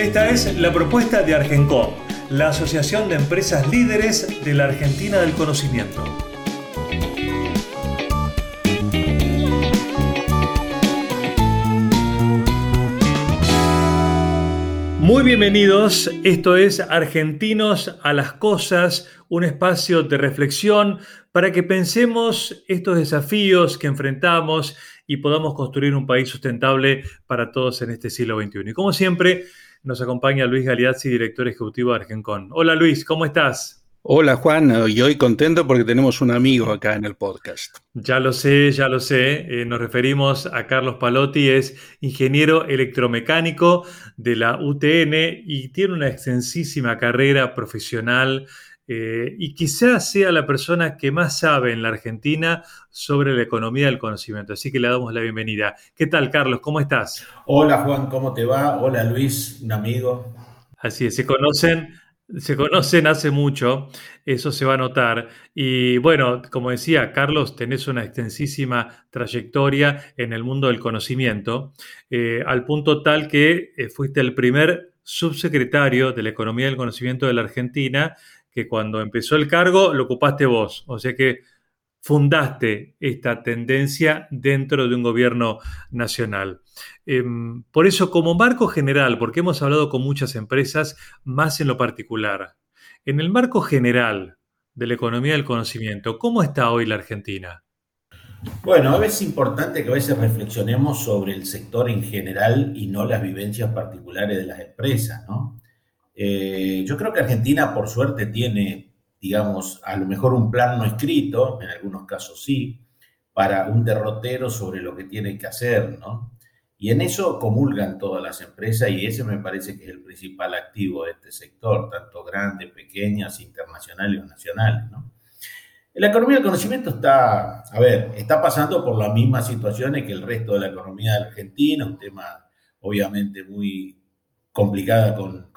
Esta es la propuesta de Argencom, la Asociación de Empresas Líderes de la Argentina del Conocimiento. Muy bienvenidos, esto es Argentinos a las Cosas, un espacio de reflexión para que pensemos estos desafíos que enfrentamos y podamos construir un país sustentable para todos en este siglo XXI. Y como siempre, nos acompaña Luis Galeazzi, director ejecutivo de Argencon. Hola Luis, ¿cómo estás? Hola Juan, y hoy contento porque tenemos un amigo acá en el podcast. Ya lo sé, ya lo sé. Eh, nos referimos a Carlos Palotti, es ingeniero electromecánico de la UTN y tiene una extensísima carrera profesional eh, y quizás sea la persona que más sabe en la Argentina sobre la economía del conocimiento. Así que le damos la bienvenida. ¿Qué tal, Carlos? ¿Cómo estás? Hola, Juan, ¿cómo te va? Hola, Luis, un amigo. Así es, se conocen. Se conocen hace mucho, eso se va a notar. Y bueno, como decía, Carlos, tenés una extensísima trayectoria en el mundo del conocimiento, eh, al punto tal que eh, fuiste el primer subsecretario de la Economía del Conocimiento de la Argentina que cuando empezó el cargo lo ocupaste vos, o sea que fundaste esta tendencia dentro de un gobierno nacional. Em, por eso, como marco general, porque hemos hablado con muchas empresas, más en lo particular, en el marco general de la economía del conocimiento, ¿cómo está hoy la Argentina? Bueno, es importante que a veces reflexionemos sobre el sector en general y no las vivencias particulares de las empresas, ¿no? Eh, yo creo que Argentina, por suerte, tiene, digamos, a lo mejor un plan no escrito, en algunos casos sí, para un derrotero sobre lo que tiene que hacer, ¿no? Y en eso comulgan todas las empresas y ese me parece que es el principal activo de este sector, tanto grandes, pequeñas, internacionales o nacionales, ¿no? La economía del conocimiento está, a ver, está pasando por las mismas situaciones que el resto de la economía de Argentina, un tema obviamente muy complicada con,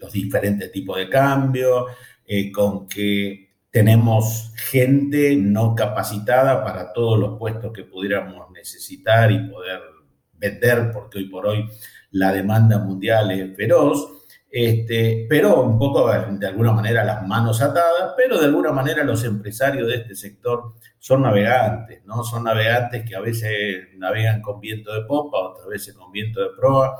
los diferentes tipos de cambio, eh, con que tenemos gente no capacitada para todos los puestos que pudiéramos necesitar y poder vender, porque hoy por hoy la demanda mundial es feroz, este, pero un poco de alguna manera las manos atadas, pero de alguna manera los empresarios de este sector son navegantes, ¿no? Son navegantes que a veces navegan con viento de popa, otras veces con viento de proa,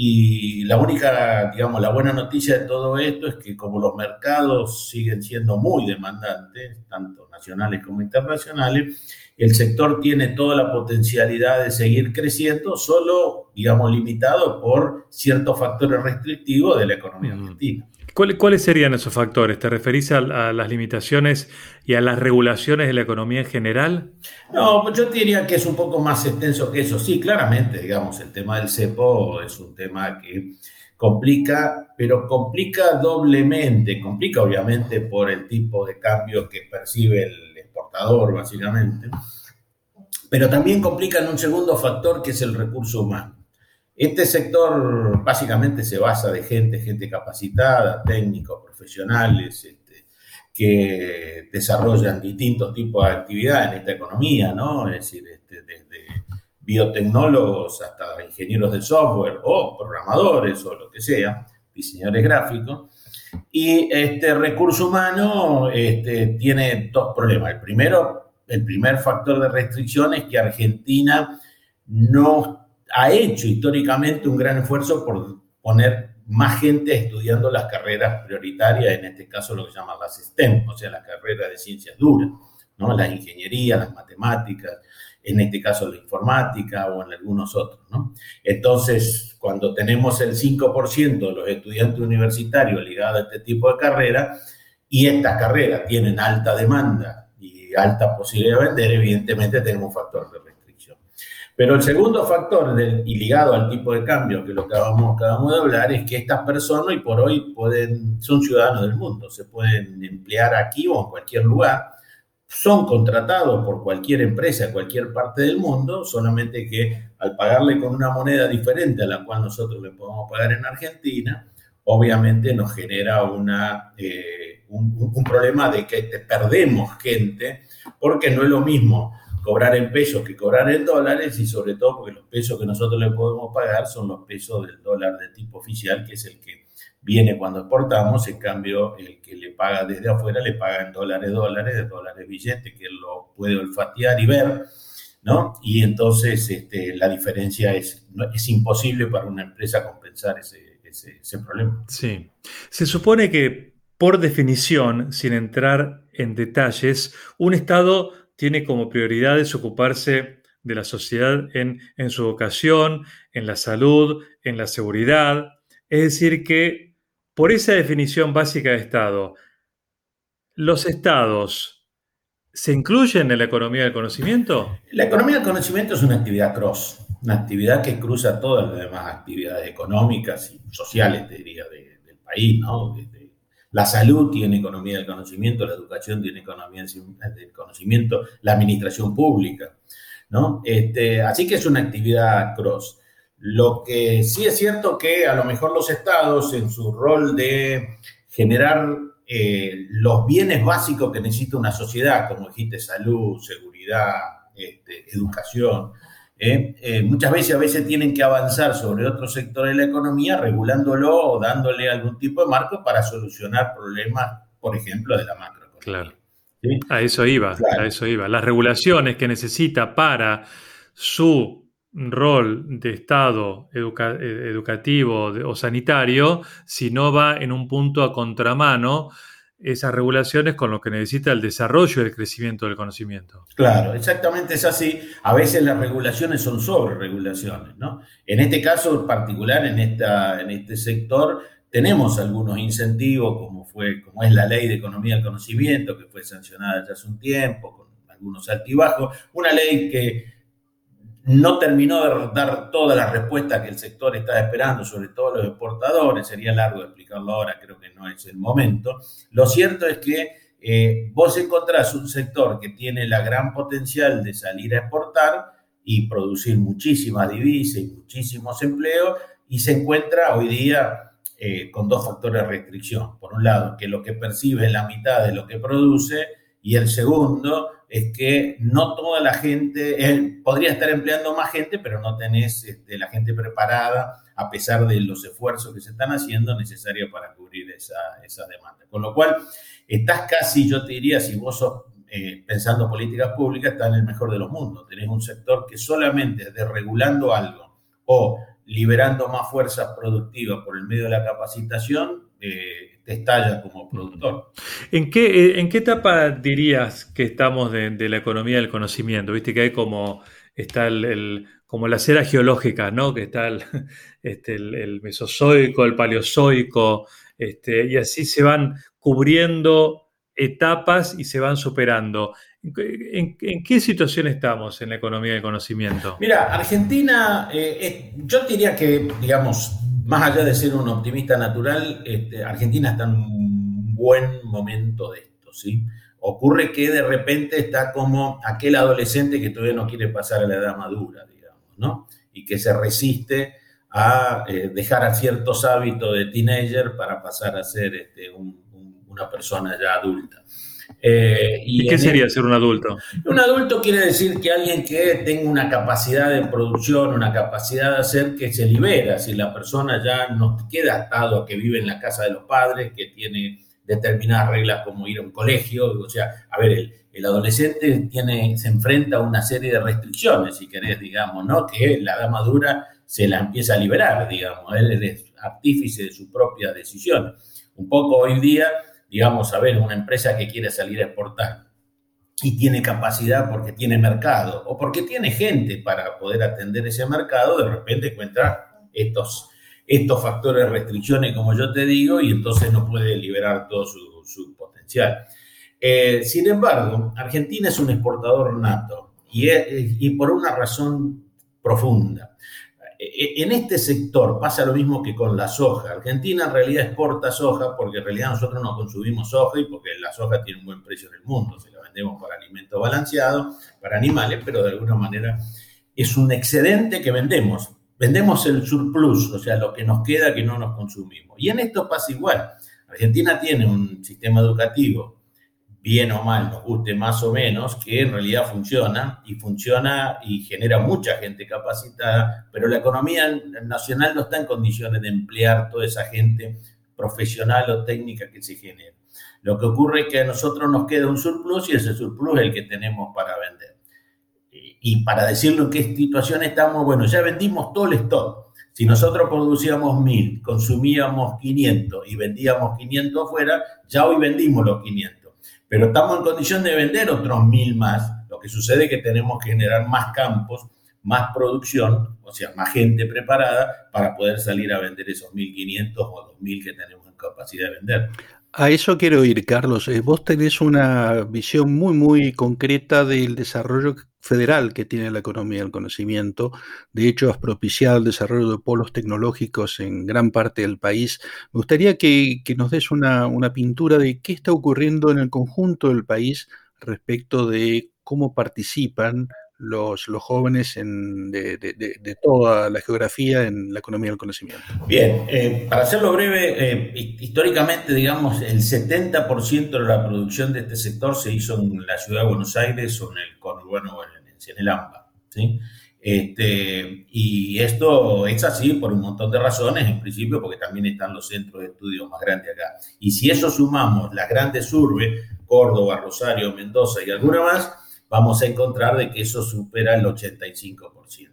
y la única, digamos, la buena noticia de todo esto es que como los mercados siguen siendo muy demandantes, tanto nacionales como internacionales, el sector tiene toda la potencialidad de seguir creciendo, solo, digamos, limitado por ciertos factores restrictivos de la economía mm. argentina. ¿Cuáles serían esos factores? ¿Te referís a, las limitaciones y a las regulaciones de la economía en general? No, yo diría que es un poco más extenso que eso. Sí, claramente, digamos, el tema del cepo es un tema que complica, pero complica doblemente. Complica obviamente por el tipo de cambio que percibe el exportador, básicamente, pero también complica en un segundo factor que es el recurso humano. Este sector básicamente se basa de gente, gente capacitada, técnicos, profesionales, este, que desarrollan distintos tipos de actividades en esta economía, ¿no? Es decir, este, desde biotecnólogos hasta ingenieros de software o programadores o lo que sea, diseñadores gráficos. Y este recurso humano este, tiene dos problemas. El primero, el primer factor de restricción es que Argentina no ha hecho históricamente un gran esfuerzo por poner más gente estudiando las carreras prioritarias, en este caso lo que se llama las STEM, o sea, las carreras de ciencias duras, ¿no? Las ingenierías, las matemáticas, en este caso la informática o en algunos otros, ¿no? Entonces, cuando tenemos el 5% de los estudiantes universitarios ligados a este tipo de carreras, y estas carreras tienen alta demanda y alta posibilidad de vender, evidentemente tenemos un factor de Pero el segundo factor, del, y ligado al tipo de cambio, que lo acabamos, acabamos de hablar, es que estas personas hoy por hoy pueden, son ciudadanos del mundo, se pueden emplear aquí o en cualquier lugar, son contratados por cualquier empresa cualquier parte del mundo, solamente que al pagarle con una moneda diferente a la cual nosotros le podemos pagar en Argentina, obviamente nos genera una, eh, un, problema de que perdemos gente, porque no es lo mismo cobrar en pesos que cobrar en dólares y sobre todo porque los pesos que nosotros le podemos pagar son los pesos del dólar de tipo oficial, que es el que viene cuando exportamos, en cambio el que le paga desde afuera le paga en dólares, dólares, dólares billetes, que lo puede olfatear y ver, ¿no? Y entonces este, la diferencia es, es imposible para una empresa compensar ese, ese, problema. Sí. Se supone que, por definición, sin entrar en detalles, un Estado tiene como prioridades ocuparse de la sociedad en, en su vocación, en la salud, en la seguridad. Es decir, que por esa definición básica de Estado, ¿los estados se incluyen en la economía del conocimiento? La economía del conocimiento es una actividad cross, una actividad que cruza todas las demás actividades económicas y sociales, diría, del país, ¿no? La salud tiene economía del conocimiento, la educación tiene economía del conocimiento, la administración pública, ¿no? Este, así que es una actividad cross. Lo que sí es cierto que a lo mejor los estados en su rol de generar eh, los bienes básicos que necesita una sociedad, como dijiste, salud, seguridad, este, educación, eh, eh, muchas veces a veces tienen que avanzar sobre otro sector de la economía regulándolo o dándole algún tipo de marco para solucionar problemas, por ejemplo, de la macroeconomía. Claro. A eso iba, a eso iba. Las regulaciones que necesita para su rol de Estado eh, educativo o sanitario si no va en un punto a contramano esas regulaciones con lo que necesita el desarrollo y el crecimiento del conocimiento. Claro, exactamente es así. A veces las regulaciones son sobre regulaciones, ¿no? En este caso particular, en, esta, en este sector, tenemos algunos incentivos, como, fue, como es la ley de economía del conocimiento, que fue sancionada ya hace un tiempo, con algunos altibajos, una ley que no terminó de dar todas las respuestas que el sector está esperando, sobre todo los exportadores, sería largo explicarlo ahora, creo que no es el momento. Lo cierto es que eh, vos encontrás un sector que tiene la gran potencial de salir a exportar y producir muchísimas divisas y muchísimos empleos y se encuentra hoy día eh, con dos factores de restricción. Por un lado, que lo que percibe es la mitad de lo que produce y el segundo, es que no toda la gente, podría estar empleando más gente, pero no tenés este, la gente preparada, a pesar de los esfuerzos que se están haciendo, necesarios para cubrir esa, esa demanda. Con lo cual, estás casi, yo te diría, si vos sos eh, pensando políticas públicas, estás en el mejor de los mundos. Tenés un sector que solamente desregulando algo o liberando más fuerza productiva por el medio de la capacitación, eh, estalla como productor. ¿En qué, eh, ¿En qué etapa dirías que estamos de, la economía del conocimiento? Viste que hay como, está el, como las eras geológicas, ¿no? Que está el, este, el, mesozoico, el paleozoico, este, y así se van cubriendo etapas y se van superando. ¿En, qué situación estamos en la economía del conocimiento? Mira, Argentina, eh, yo diría que, digamos, más allá de ser un optimista natural, este, Argentina está en un buen momento de esto, ¿sí? Ocurre que de repente está como aquel adolescente que todavía no quiere pasar a la edad madura, digamos, ¿no? Y que se resiste a eh, dejar a ciertos hábitos de teenager para pasar a ser este, una persona ya adulta. Eh, y, qué sería ser un adulto? Un adulto quiere decir que alguien que tenga una capacidad de producción, una capacidad de hacer que se libera, si la persona ya no queda atado a que vive en la casa de los padres, que tiene determinadas reglas como ir a un colegio, o sea, a ver, el, adolescente tiene, se enfrenta a una serie de restricciones, si querés, digamos, ¿no? Que la edad madura se la empieza a liberar, digamos, él es artífice de su propia decisión. Un poco hoy día digamos, a ver, una empresa que quiere salir a exportar y tiene capacidad porque tiene mercado o porque tiene gente para poder atender ese mercado, de repente encuentra estos, estos factores restricciones, como yo te digo, y entonces no puede liberar todo su, potencial. Eh, sin embargo, Argentina es un exportador nato y, y por una razón profunda. E, en este sector pasa lo mismo que con la soja. Argentina en realidad exporta soja porque en realidad nosotros no consumimos soja y porque la soja tiene un buen precio en el mundo. Se la vendemos para alimento balanceado, para animales, pero de alguna manera es un excedente que vendemos. Vendemos el surplus, o sea, lo que nos queda que no nos consumimos. Y en esto pasa igual. Argentina tiene un sistema educativo bien o mal, nos guste más o menos, que en realidad funciona y funciona y genera mucha gente capacitada, pero la economía nacional no está en condiciones de emplear toda esa gente profesional o técnica que se genera. Lo que ocurre es que a nosotros nos queda un surplus y ese surplus es el que tenemos para vender. Y para decirlo en qué situación estamos, bueno, ya vendimos todo el stock. Si nosotros producíamos mil, consumíamos 500 y vendíamos 500 afuera, ya hoy vendimos los 500 pero estamos en condición de vender otros mil más. Lo que sucede es que tenemos que generar más campos, más producción, o sea, más gente preparada para poder salir a vender esos 1.500 o 2.000 que tenemos en capacidad de vender. A eso quiero ir, Carlos. Eh, vos tenés una visión muy, muy concreta del desarrollo federal que tiene la economía del conocimiento. De hecho, has propiciado el desarrollo de polos tecnológicos en gran parte del país. Me gustaría que, nos des una, una pintura de qué está ocurriendo en el conjunto del país respecto de cómo participan los, jóvenes de, toda la geografía en la economía del conocimiento? Bien, eh, para hacerlo breve, eh, históricamente, digamos, el 70% de la producción de este sector se hizo en la ciudad de Buenos Aires o en el conurbano, en, en el AMBA. ¿sí? Este, y esto es así por un montón de razones, en principio porque también están los centros de estudio más grandes acá. Y si eso sumamos las grandes urbes, Córdoba, Rosario, Mendoza y alguna más, vamos a encontrar de que eso supera el 85%.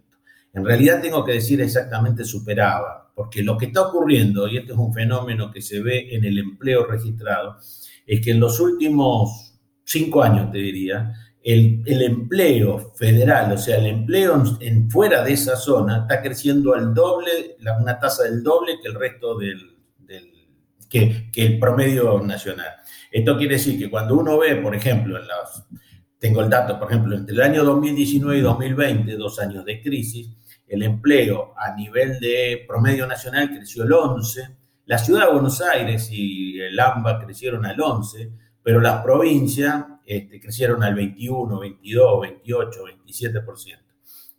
En realidad tengo que decir exactamente superaba, porque lo que está ocurriendo, y este es un fenómeno que se ve en el empleo registrado, es que en los últimos cinco años, te diría, el, empleo federal, o sea, el empleo en, fuera de esa zona, está creciendo al doble, una tasa del doble que el resto del, que, que el promedio nacional. Esto quiere decir que cuando uno ve, por ejemplo, en las tengo el dato, por ejemplo, entre el año 2019 y 2020, dos años de crisis, el empleo a nivel de promedio nacional creció el 11, la ciudad de Buenos Aires y el AMBA crecieron al 11, pero las provincias este, crecieron al 21, 22, 28, 27%.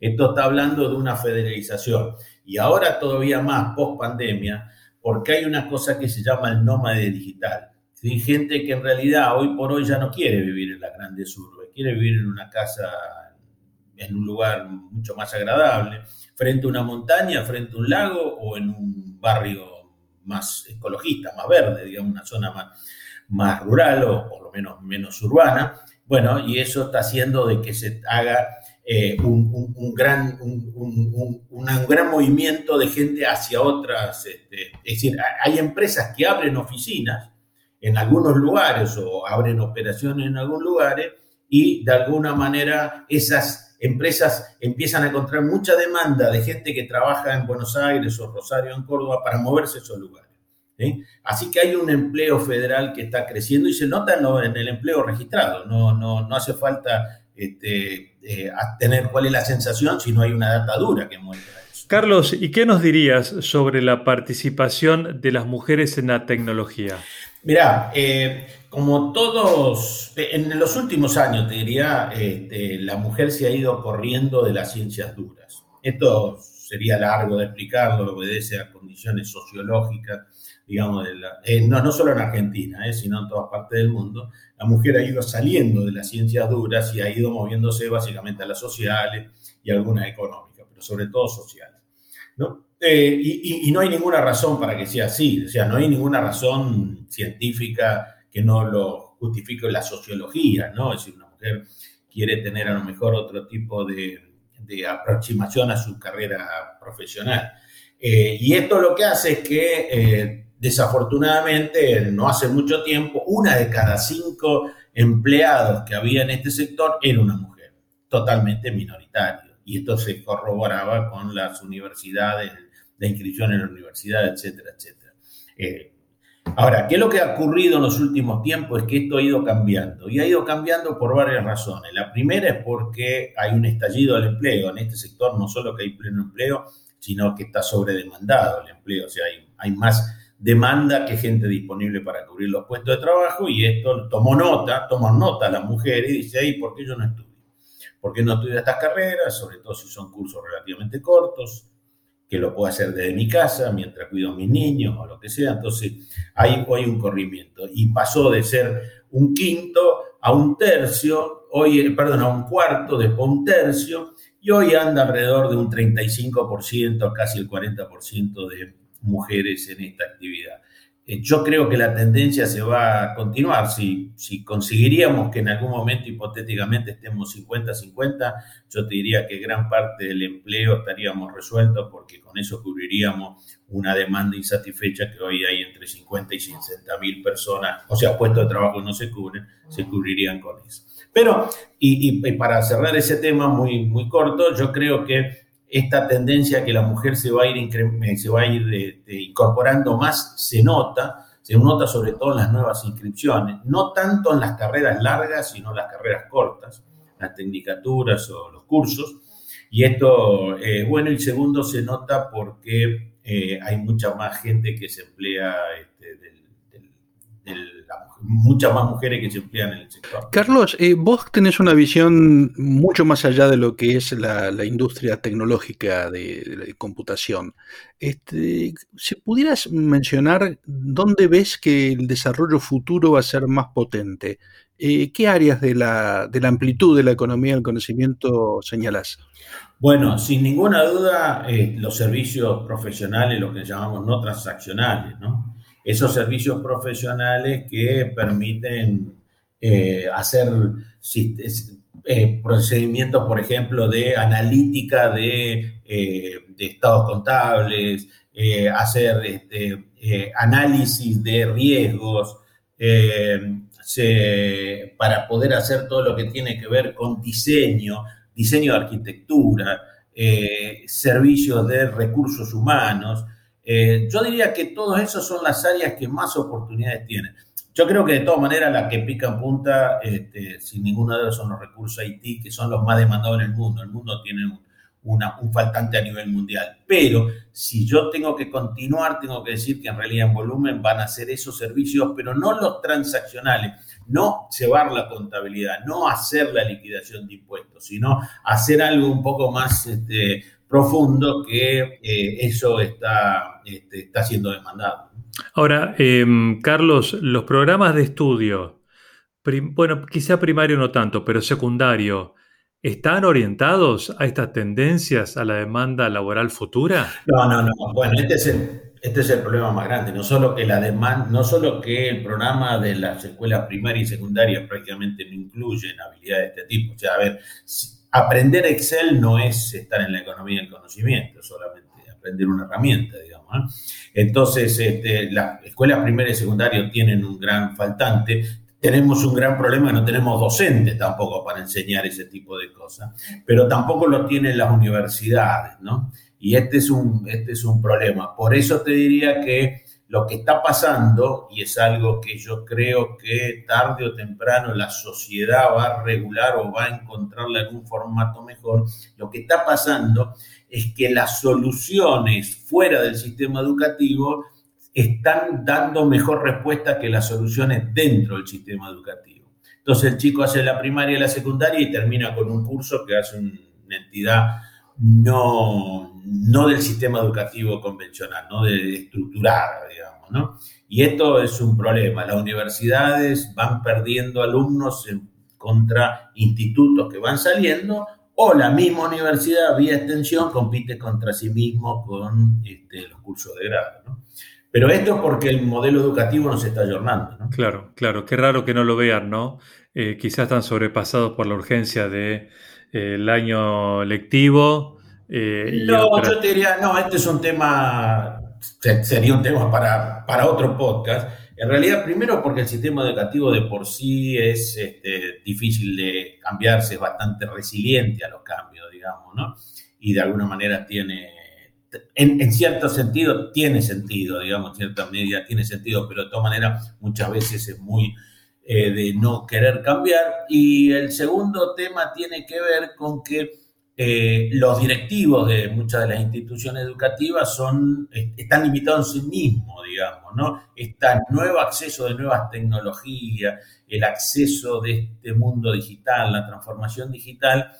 Esto está hablando de una federalización. Y ahora todavía más, post pandemia, porque hay una cosa que se llama el nómade digital. Hay gente que en realidad hoy por hoy ya no quiere vivir en la grandes urbes, quiere vivir en una casa, en un lugar mucho más agradable, frente a una montaña, frente a un lago o en un barrio más ecologista, más verde, digamos, una zona más, más rural o por lo menos menos urbana. Bueno, y eso está haciendo de que se haga eh, un, gran, un, gran movimiento de gente hacia otras. Este, es decir, hay empresas que abren oficinas en algunos lugares o abren operaciones en algunos lugares y de alguna manera esas empresas empiezan a encontrar mucha demanda de gente que trabaja en Buenos Aires o Rosario en Córdoba para moverse a esos lugares. Así que hay un empleo federal que está creciendo y se nota en, el empleo registrado. No, no, no hace falta este, eh, tener cuál es la sensación si no hay una data dura que muestra eso. Carlos, ¿y qué nos dirías sobre la participación de las mujeres en la tecnología? Mirá, eh, como todos, en los últimos años, te diría, este, la mujer se ha ido corriendo de las ciencias duras. Esto sería largo de explicarlo, obedece a condiciones sociológicas, digamos, eh, no, no solo en Argentina, eh, sino en todas partes del mundo. La mujer ha ido saliendo de las ciencias duras y ha ido moviéndose básicamente a las sociales y algunas económicas, pero sobre todo sociales. ¿no? Eh, y, no hay ninguna razón para que sea así, o sea, no hay ninguna razón científica que no lo justifique la sociología, ¿no? Es decir, una mujer quiere tener a lo mejor otro tipo de, aproximación a su carrera profesional. Eh, y esto lo que hace es que, eh, desafortunadamente, no hace mucho tiempo, una de cada cinco empleados que había en este sector era una mujer, totalmente minoritaria. Y esto se corroboraba con las universidades, la inscripción en la universidad, etcétera, etcétera. Eh, Ahora, ¿qué es lo que ha ocurrido en los últimos tiempos? Es que esto ha ido cambiando y ha ido cambiando por varias razones. La primera es porque hay un estallido del empleo. En este sector no solo que hay pleno empleo, sino que está sobredemandado el empleo. O sea, hay, más demanda que gente disponible para cubrir los puestos de trabajo y esto tomó nota, tomó nota las mujeres y dice, ¿y por qué yo no estudio? ¿Por qué no estudio estas carreras? Sobre todo si son cursos relativamente cortos, que lo puedo hacer desde mi casa mientras cuido a mis niños o lo que sea. Entonces, hay un corrimiento y pasó de ser un quinto a un tercio, hoy, eh, perdón, a un cuarto, después un tercio, y hoy anda alrededor de un 35%, casi el 40% de mujeres en esta actividad. Eh, yo creo que la tendencia se va a continuar. Si, si conseguiríamos que en algún momento hipotéticamente estemos 50-50, yo te diría que gran parte del empleo estaríamos resueltos porque con eso cubriríamos una demanda insatisfecha que hoy hay entre 50 y 60 mil personas, o sea, puestos de trabajo no se cubren, se cubrirían con eso. Pero, y, y para cerrar ese tema muy, muy corto, yo creo que esta tendencia que la mujer se va a ir, se va a ir eh, eh, incorporando más se nota, se nota sobre todo en las nuevas inscripciones, no tanto en las carreras largas, sino en las carreras cortas, las tecnicaturas o los cursos. Y esto es bueno. Y segundo, se nota porque eh, hay mucha más gente que se emplea este, del muchas más mujeres que se emplean en el sector. Carlos, eh, vos tenés una visión mucho más allá de lo que es la, industria tecnológica de, computación. Este, si pudieras mencionar dónde ves que el desarrollo futuro va a ser más potente, eh, ¿qué áreas de la, de la amplitud de la economía del conocimiento señalás? Bueno, sin ninguna duda, eh, los servicios profesionales, lo que llamamos no transaccionales, ¿no? Esos servicios profesionales que permiten eh, hacer eh, procedimientos, por ejemplo, de analítica de, eh, estados contables, hacer este, análisis de riesgos, para poder hacer todo lo que tiene que ver con diseño, diseño de arquitectura, servicios de recursos humanos. Eh, yo diría que todas esas son las áreas que más oportunidades tienen. Yo creo que de todas maneras la que pica en punta, este, sin ninguna ellas, son los recursos IT, que son los más demandados en el mundo. El mundo tiene un, un faltante a nivel mundial. Pero si yo tengo que continuar, tengo que decir que en realidad en volumen van a ser esos servicios, pero no los transaccionales, no llevar la contabilidad, no hacer la liquidación de impuestos, sino hacer algo un poco más... Este, profundo que eh, eso está, este, está siendo demandado. Ahora, em, Carlos, los programas de estudio, bueno, quizá primario no tanto, pero secundario, ¿están orientados a estas tendencias, a la demanda laboral futura? No, no, no. Bueno, este es el, este es el problema más grande. No solo que la demanda, no solo que el programa de las escuelas primarias y secundarias prácticamente no incluyen habilidades de este tipo. O sea, a ver, aprender Excel no es estar en la economía del conocimiento, solamente aprender una herramienta, digamos. Entonces, este, las escuelas primarias y secundarias tienen un gran faltante. Tenemos un gran problema, no tenemos docentes tampoco para enseñar ese tipo de cosas, pero tampoco lo tienen las universidades, ¿no? Y este es un, este es un problema. Por eso te diría que lo que está pasando, y es algo que yo creo que tarde o temprano la sociedad va a regular o va a encontrarla en un formato mejor, lo que está pasando es que las soluciones fuera del sistema educativo están dando mejor respuesta que las soluciones dentro del sistema educativo. Entonces el chico hace la primaria y la secundaria y termina con un curso que hace una entidad no, no del sistema educativo convencional, no de estructurar, digamos, ¿no? Y esto es un problema. Las universidades van perdiendo alumnos contra institutos que van saliendo o la misma universidad vía extensión compite contra sí mismo con este, los cursos de grado, ¿no? Pero esto es porque el modelo educativo no se está ayornando, ¿no? Claro, claro. Qué raro que no lo vean, ¿no? Eh, quizás están sobrepasados por la urgencia de el año lectivo. Eh, no, yo te diría, no, este es un tema, sería un tema para, para otro podcast. En realidad, primero porque el sistema educativo de por sí es este, difícil de cambiarse, es bastante resiliente a los cambios, digamos, ¿no? Y de alguna manera tiene, en, cierto sentido tiene sentido, digamos, en cierta medida tiene sentido, pero de todas maneras muchas veces es muy eh, de no querer cambiar. Y el segundo tema tiene que ver con que eh, los directivos de muchas de las instituciones educativas están limitados en sí mismos, digamos, ¿no? Este nuevo acceso de nuevas tecnologías, el acceso de este mundo digital, la transformación digital,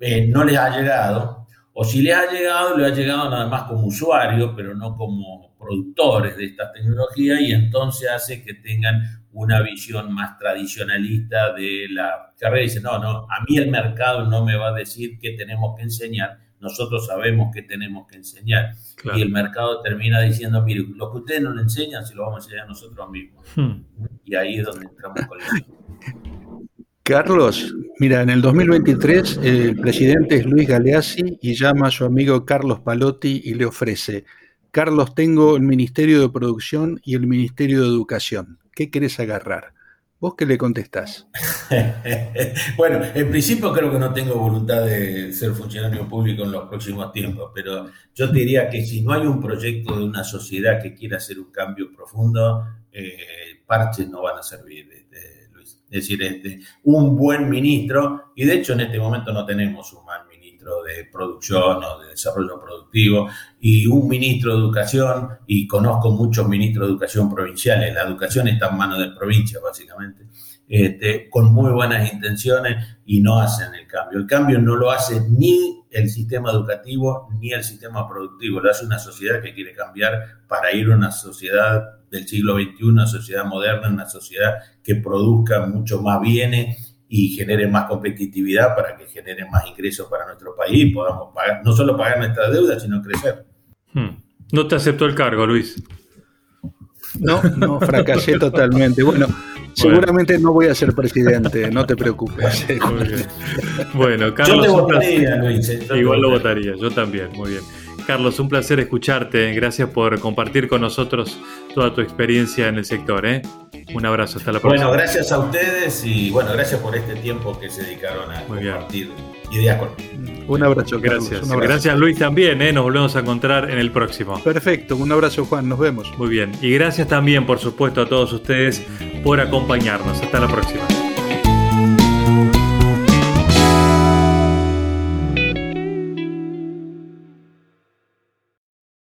eh, no les ha llegado, o si les ha llegado, les ha llegado nada más como usuarios, pero no como productores de esta tecnología, y entonces hace que tengan una visión más tradicionalista de la carrera. Dice, no, no, a mí el mercado no me va a decir qué tenemos que enseñar, nosotros sabemos qué tenemos que enseñar. Y el mercado termina diciendo, mire, lo que ustedes no le enseñan, se lo vamos a enseñar nosotros mismos. Hmm. Y ahí es donde entramos con eso. Carlos, mira, en el 2023 el presidente es Luis Galeazzi y llama a su amigo Carlos Palotti y le ofrece, Carlos, tengo el Ministerio de Producción y el Ministerio de Educación. ¿Qué querés agarrar? ¿Vos qué le contestás? bueno, en principio creo que no tengo voluntad de ser funcionario público en los próximos tiempos, pero yo te diría que si no hay un proyecto de una sociedad que quiera hacer un cambio profundo, eh, parches no van a servir. Es decir, este, un buen ministro, y de hecho en este momento no tenemos un mal de producción o de desarrollo productivo, y un ministro de educación, y conozco muchos ministros de educación provinciales, la educación está en manos de provincia básicamente, este, con muy buenas intenciones y no hacen el cambio. El cambio no lo hace ni el sistema educativo ni el sistema productivo, lo hace una sociedad que quiere cambiar para ir a una sociedad del siglo XXI, una sociedad moderna, una sociedad que produzca mucho más bienes y genere más competitividad para que genere más ingresos para nuestro país y podamos pagar, no solo pagar nuestras deudas, sino crecer. Hmm. No te aceptó el cargo, Luis. No, no, fracasé totalmente. Bueno, seguramente no voy a ser presidente, no te preocupes. Bueno, Carlos. Yo te votaría, Luis. Eh, igual lo votaría, yo también, muy bien. Carlos, un placer escucharte. Gracias por compartir con nosotros toda tu experiencia en el sector. ¿eh? Un abrazo, hasta la próxima. Bueno, gracias a ustedes y bueno, gracias por este tiempo que se dedicaron a compartir ideas conmigo. Un abrazo, gracias. Gracias, Luis, también. ¿eh? Nos volvemos a encontrar en el próximo. Perfecto, un abrazo, Juan. Nos vemos. Muy bien. Y gracias también, por supuesto, a todos ustedes por acompañarnos. Hasta la próxima.